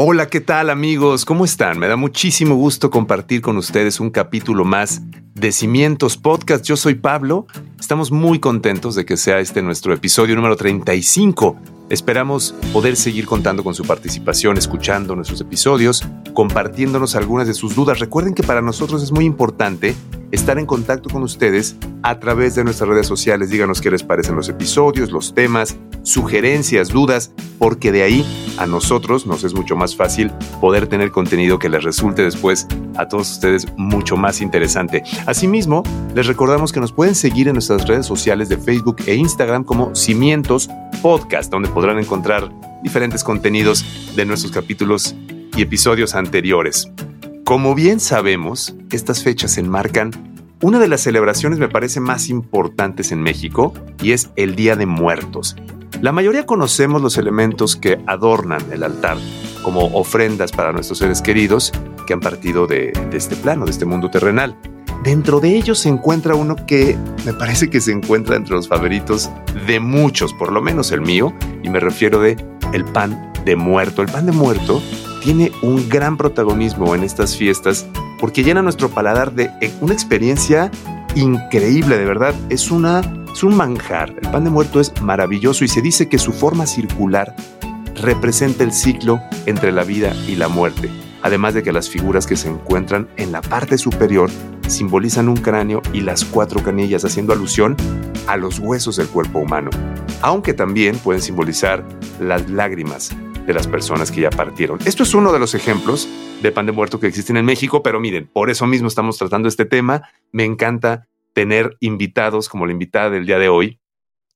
Hola, ¿qué tal amigos? ¿Cómo están? Me da muchísimo gusto compartir con ustedes un capítulo más de Cimientos Podcast. Yo soy Pablo. Estamos muy contentos de que sea este nuestro episodio número 35. Esperamos poder seguir contando con su participación, escuchando nuestros episodios, compartiéndonos algunas de sus dudas. Recuerden que para nosotros es muy importante estar en contacto con ustedes a través de nuestras redes sociales. Díganos qué les parecen los episodios, los temas, sugerencias, dudas, porque de ahí a nosotros nos es mucho más fácil poder tener contenido que les resulte después a todos ustedes mucho más interesante. Asimismo, les recordamos que nos pueden seguir en nuestras redes sociales de Facebook e Instagram como Cimientos Podcast, donde podrán encontrar diferentes contenidos de nuestros capítulos y episodios anteriores. Como bien sabemos, estas fechas enmarcan una de las celebraciones me parece más importantes en México y es el Día de Muertos. La mayoría conocemos los elementos que adornan el altar como ofrendas para nuestros seres queridos que han partido de, este plano, de este mundo terrenal. Dentro de ellos se encuentra uno que me parece que se encuentra entre los favoritos de muchos, por lo menos el mío, y me refiero de el pan de muerto. El pan de muerto tiene un gran protagonismo en estas fiestas porque llena nuestro paladar de eh, una experiencia increíble, de verdad. Es, una, es un manjar. El pan de muerto es maravilloso y se dice que su forma circular representa el ciclo entre la vida y la muerte. Además de que las figuras que se encuentran en la parte superior simbolizan un cráneo y las cuatro canillas, haciendo alusión a los huesos del cuerpo humano, aunque también pueden simbolizar las lágrimas de las personas que ya partieron. Esto es uno de los ejemplos de pan de muerto que existen en México, pero miren, por eso mismo estamos tratando este tema. Me encanta tener invitados como la invitada del día de hoy,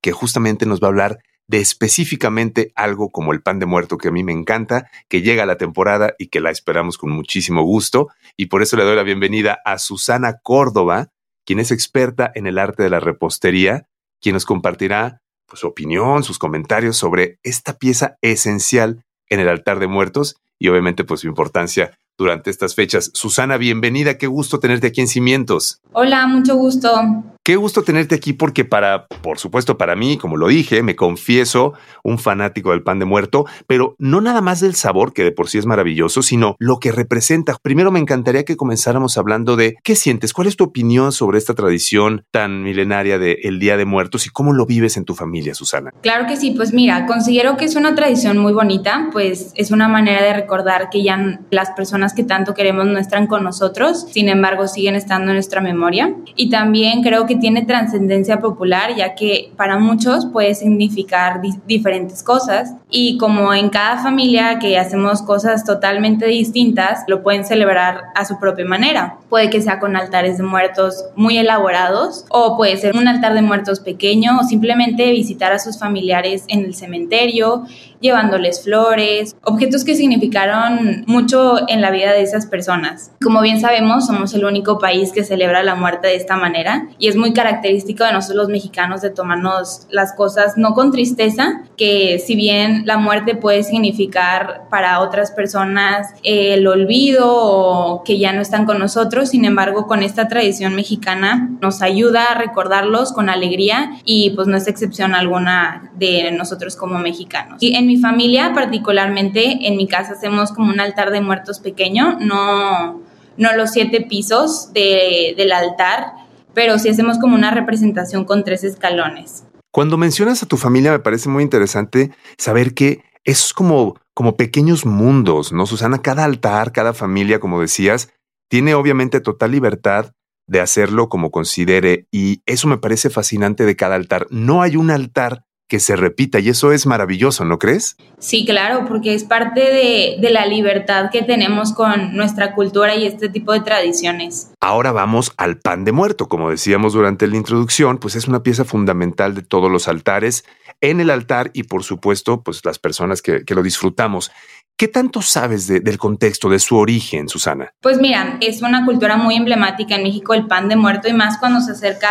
que justamente nos va a hablar de específicamente algo como el pan de muerto que a mí me encanta, que llega la temporada y que la esperamos con muchísimo gusto. Y por eso le doy la bienvenida a Susana Córdoba, quien es experta en el arte de la repostería, quien nos compartirá pues, su opinión, sus comentarios sobre esta pieza esencial en el altar de muertos y obviamente pues su importancia durante estas fechas. Susana, bienvenida, qué gusto tenerte aquí en Cimientos. Hola, mucho gusto. Qué gusto tenerte aquí porque para, por supuesto, para mí, como lo dije, me confieso un fanático del pan de muerto, pero no nada más del sabor, que de por sí es maravilloso, sino lo que representa. Primero me encantaría que comenzáramos hablando de qué sientes, cuál es tu opinión sobre esta tradición tan milenaria del Día de Muertos y cómo lo vives en tu familia, Susana. Claro que sí, pues mira, considero que es una tradición muy bonita, pues es una manera de recordar que ya las personas que tanto queremos no están con nosotros, sin embargo siguen estando en nuestra memoria. Y también creo que tiene trascendencia popular, ya que para muchos puede significar diferentes cosas. Y como en cada familia que hacemos cosas totalmente distintas, lo pueden celebrar a su propia manera. Puede que sea con altares de muertos muy elaborados, o puede ser un altar de muertos pequeño, o simplemente visitar a sus familiares en el cementerio llevándoles flores, objetos que significaron mucho en la vida de esas personas. Como bien sabemos, somos el único país que celebra la muerte de esta manera y es muy característico de nosotros los mexicanos de tomarnos las cosas no con tristeza, que si bien la muerte puede significar para otras personas el olvido o que ya no están con nosotros, sin embargo, con esta tradición mexicana nos ayuda a recordarlos con alegría y pues no es excepción alguna de nosotros como mexicanos. Y en mi familia, particularmente en mi casa, hacemos como un altar de muertos pequeño, no, no los siete pisos del altar, pero sí hacemos como una representación con tres escalones. Cuando mencionas a tu familia, me parece muy interesante saber que es como, como pequeños mundos, ¿no, Susana? Cada altar, cada familia, como decías, tiene obviamente total libertad de hacerlo como considere y eso me parece fascinante de cada altar. No hay un altar que se repita y eso es maravilloso, ¿no crees? Sí, claro, porque es parte de, de, la libertad que tenemos con nuestra cultura y este tipo de tradiciones. Ahora vamos al pan de muerto, como decíamos durante la introducción, pues es una pieza fundamental de todos los altares. en el altar y por supuesto, pues las personas que, que lo disfrutamos. ¿Qué tanto sabes del contexto, de su origen, Susana? Pues mira, es una cultura muy emblemática en México el pan de muerto y más cuando se acerca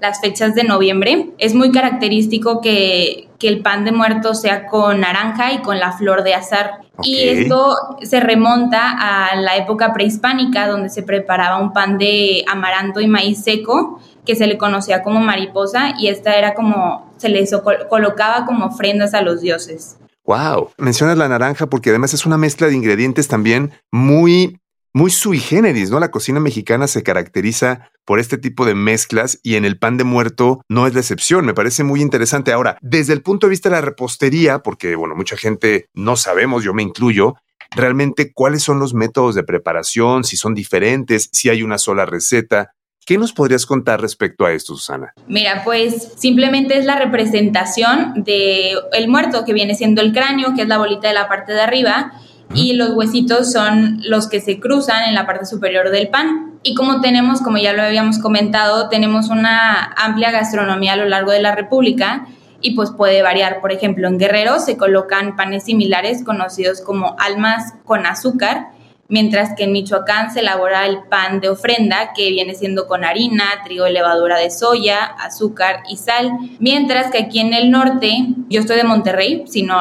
las fechas de noviembre. Es muy característico que, que el pan de muerto sea con naranja y con la flor de azar. Y esto se remonta a la época prehispánica donde se preparaba un pan de amaranto y maíz seco que se le conocía como mariposa y esta era como se le colocaba como ofrendas a los dioses. Wow, mencionas la naranja porque además es una mezcla de ingredientes también muy, muy sui generis, ¿no? La cocina mexicana se caracteriza por este tipo de mezclas y en el pan de muerto no es la excepción. Me parece muy interesante. Ahora, desde el punto de vista de la repostería, porque, bueno, mucha gente no sabemos, yo me incluyo, realmente cuáles son los métodos de preparación, si son diferentes, si hay una sola receta. ¿Qué nos podrías contar respecto a esto, Susana? Mira, pues simplemente es la representación de el muerto que viene siendo el cráneo, que es la bolita de la parte de arriba, y los huesitos son los que se cruzan en la parte superior del pan. Y como tenemos, como ya lo habíamos comentado, tenemos una amplia gastronomía a lo largo de la República y pues puede variar. Por ejemplo, en Guerrero se colocan panes similares conocidos como almas con azúcar mientras que en Michoacán se elabora el pan de ofrenda, que viene siendo con harina, trigo levadura de soya, azúcar y sal, mientras que aquí en el norte, yo estoy de Monterrey, si no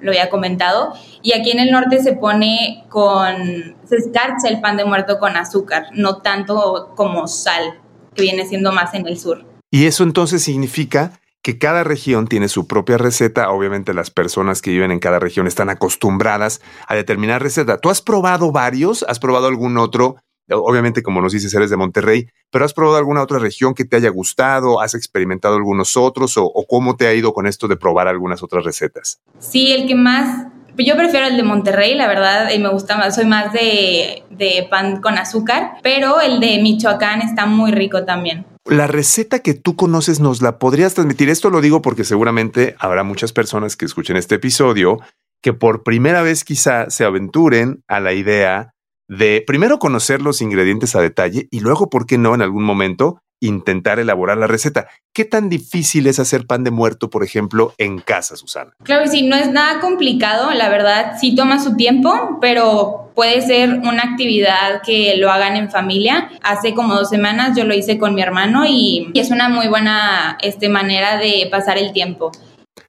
lo había comentado, y aquí en el norte se pone con, se escarcha el pan de muerto con azúcar, no tanto como sal, que viene siendo más en el sur. Y eso entonces significa que cada región tiene su propia receta. Obviamente las personas que viven en cada región están acostumbradas a determinar receta. ¿Tú has probado varios? ¿Has probado algún otro? Obviamente, como nos dices, eres de Monterrey, pero ¿has probado alguna otra región que te haya gustado? ¿Has experimentado algunos otros? ¿O, cómo te ha ido con esto de probar algunas otras recetas? Sí, el que más yo prefiero el de Monterrey, la verdad, y me gusta más, soy más de, de, pan con azúcar, pero el de Michoacán está muy rico también. La receta que tú conoces nos la podrías transmitir. Esto lo digo porque seguramente habrá muchas personas que escuchen este episodio que por primera vez quizá se aventuren a la idea de primero conocer los ingredientes a detalle y luego, ¿por qué no, en algún momento intentar elaborar la receta. ¿Qué tan difícil es hacer pan de muerto, por ejemplo, en casa, Susana? Claro que sí, no es nada complicado, la verdad sí toma su tiempo, pero puede ser una actividad que lo hagan en familia. Hace como dos semanas yo lo hice con mi hermano y, es una muy buena este, manera de pasar el tiempo.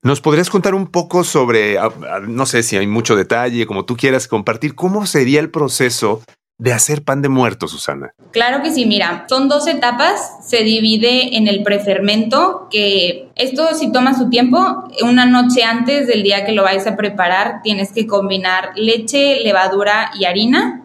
¿Nos podrías contar un poco sobre, no sé si hay mucho detalle, como tú quieras compartir, cómo sería el proceso de hacer pan de muerto, Susana? Claro que sí, mira, son dos etapas, se divide en el prefermento, que esto si toma su tiempo, una noche antes del día que lo vais a preparar, tienes que combinar leche, levadura y harina.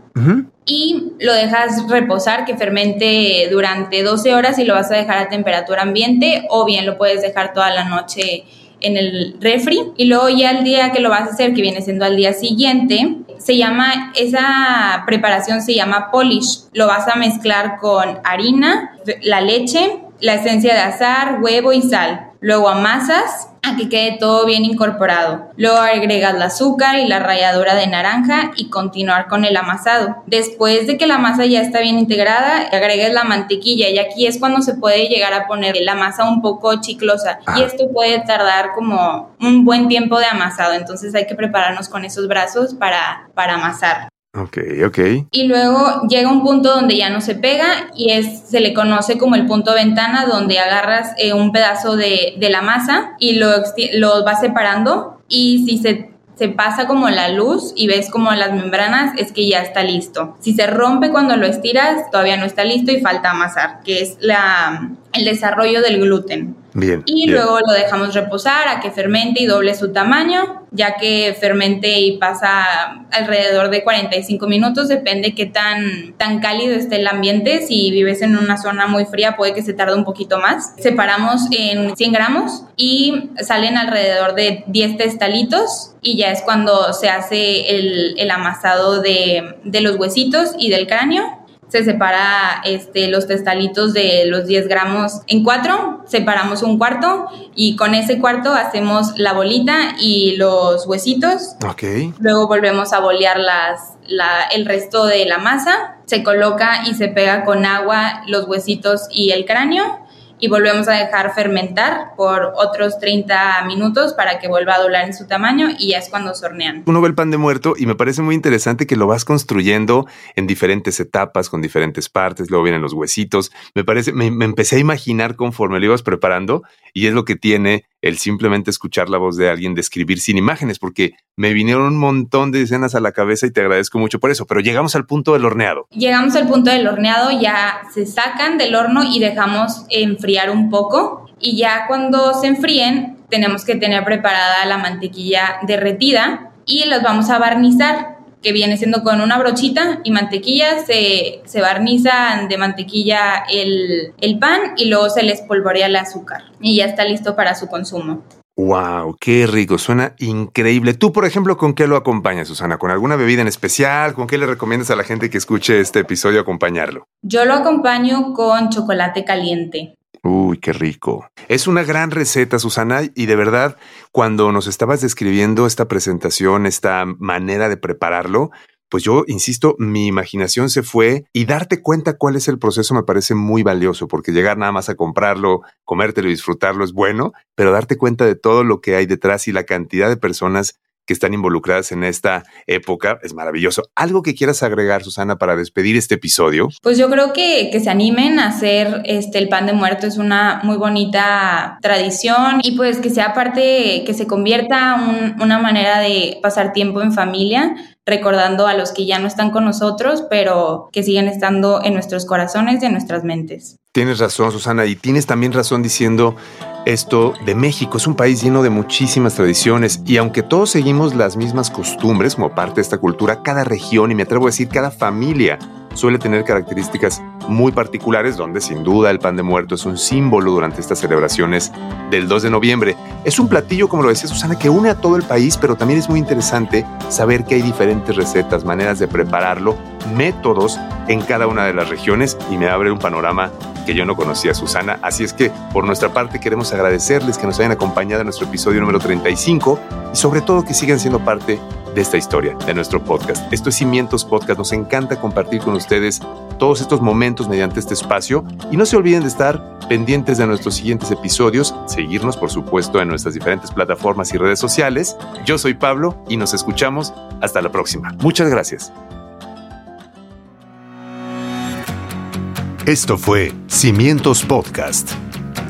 Y lo dejas reposar, que fermente durante 12 horas y lo vas a dejar a temperatura ambiente o bien lo puedes dejar toda la noche en el refri y luego ya el día que lo vas a hacer, que viene siendo al día siguiente, se llama, esa preparación se llama polish. Lo vas a mezclar con harina, la leche, la esencia de azar, huevo y sal. Luego amasas a que quede todo bien incorporado. Luego agregas el azúcar y la ralladura de naranja y continuar con el amasado. Después de que la masa ya está bien integrada, agregues la mantequilla y aquí es cuando se puede llegar a poner la masa un poco chiclosa y esto puede tardar como un buen tiempo de amasado, entonces hay que prepararnos con esos brazos para, para amasar. Ok, ok. Y luego llega un punto donde ya no se pega y es, se le conoce como el punto ventana donde agarras eh, un pedazo de, de, la masa y lo, lo vas separando y si se, se pasa como la luz y ves como las membranas es que ya está listo. Si se rompe cuando lo estiras todavía no está listo y falta amasar, que es la, el desarrollo del gluten. Bien, y luego lo dejamos reposar a que fermente y doble su tamaño, ya que fermente y pasa alrededor de 45 minutos, depende qué tan, tan cálido esté el ambiente. Si vives en una zona muy fría, puede que se tarde un poquito más. Separamos en 100 gramos y salen alrededor de 10 testalitos y ya es cuando se hace el, el amasado de, de los huesitos y del cráneo se separa este, los testalitos de los 10 gramos en cuatro, separamos un cuarto y con ese cuarto hacemos la bolita y los huesitos. Ok. Luego volvemos a bolear las, la, el resto de la masa, se coloca y se pega con agua los huesitos y el cráneo y volvemos a dejar fermentar por otros 30 minutos para que vuelva a doblar en su tamaño y ya es cuando hornean. Uno ve el pan de muerto y me parece muy interesante que lo vas construyendo en diferentes etapas, con diferentes partes, luego vienen los huesitos. Me parece, me, me empecé a imaginar conforme lo ibas preparando y es lo que tiene el simplemente escuchar la voz de alguien describir sin imágenes, porque me vinieron un montón de escenas a la cabeza y te agradezco mucho por eso, pero llegamos al punto del horneado. Llegamos al punto del horneado, ya se sacan del horno y dejamos enfriar un poco y ya cuando se enfríen tenemos que tener preparada la mantequilla derretida y los vamos a barnizar que viene siendo con una brochita y mantequilla, se, se barnizan de mantequilla el, el pan y luego se les polvorea el azúcar y ya está listo para su consumo. Wow, qué rico, suena increíble. Tú, por ejemplo, ¿con qué lo acompañas, Susana? ¿Con alguna bebida en especial? ¿Con qué le recomiendas a la gente que escuche este episodio acompañarlo? Yo lo acompaño con chocolate caliente. Uy, qué rico. Es una gran receta, Susana, y de verdad, cuando nos estabas describiendo esta presentación, esta manera de prepararlo, pues yo insisto, mi imaginación se fue y darte cuenta cuál es el proceso me parece muy valioso, porque llegar nada más a comprarlo, comértelo y disfrutarlo es bueno, pero darte cuenta de todo lo que hay detrás y la cantidad de personas que están involucradas en esta época. Es maravilloso. ¿Algo que quieras agregar, Susana, para despedir este episodio? Pues yo creo que, que se animen a hacer este, el pan de muerto. Es una muy bonita tradición y pues que sea parte, que se convierta un, una manera de pasar tiempo en familia recordando a los que ya no están con nosotros, pero que siguen estando en nuestros corazones y en nuestras mentes. Tienes razón, Susana, y tienes también razón diciendo esto de México. Es un país lleno de muchísimas tradiciones y aunque todos seguimos las mismas costumbres como parte de esta cultura, cada región y me atrevo a decir cada familia suele tener características muy particulares donde sin duda el pan de muerto es un símbolo durante estas celebraciones del 2 de noviembre. Es un platillo, como lo decía Susana, que une a todo el país, pero también es muy interesante saber que hay diferentes recetas, maneras de prepararlo, métodos en cada una de las regiones y me abre un panorama que yo no conocía, Susana. Así es que por nuestra parte queremos agradecerles que nos hayan acompañado en nuestro episodio número 35 y sobre todo que sigan siendo parte de esta historia, de nuestro podcast. Esto es Cimientos Podcast. Nos encanta compartir con ustedes todos estos momentos mediante este espacio y no se olviden de estar pendientes de nuestros siguientes episodios, seguirnos por supuesto en nuestras diferentes plataformas y redes sociales. Yo soy Pablo y nos escuchamos hasta la próxima. Muchas gracias. Esto fue Cimientos Podcast,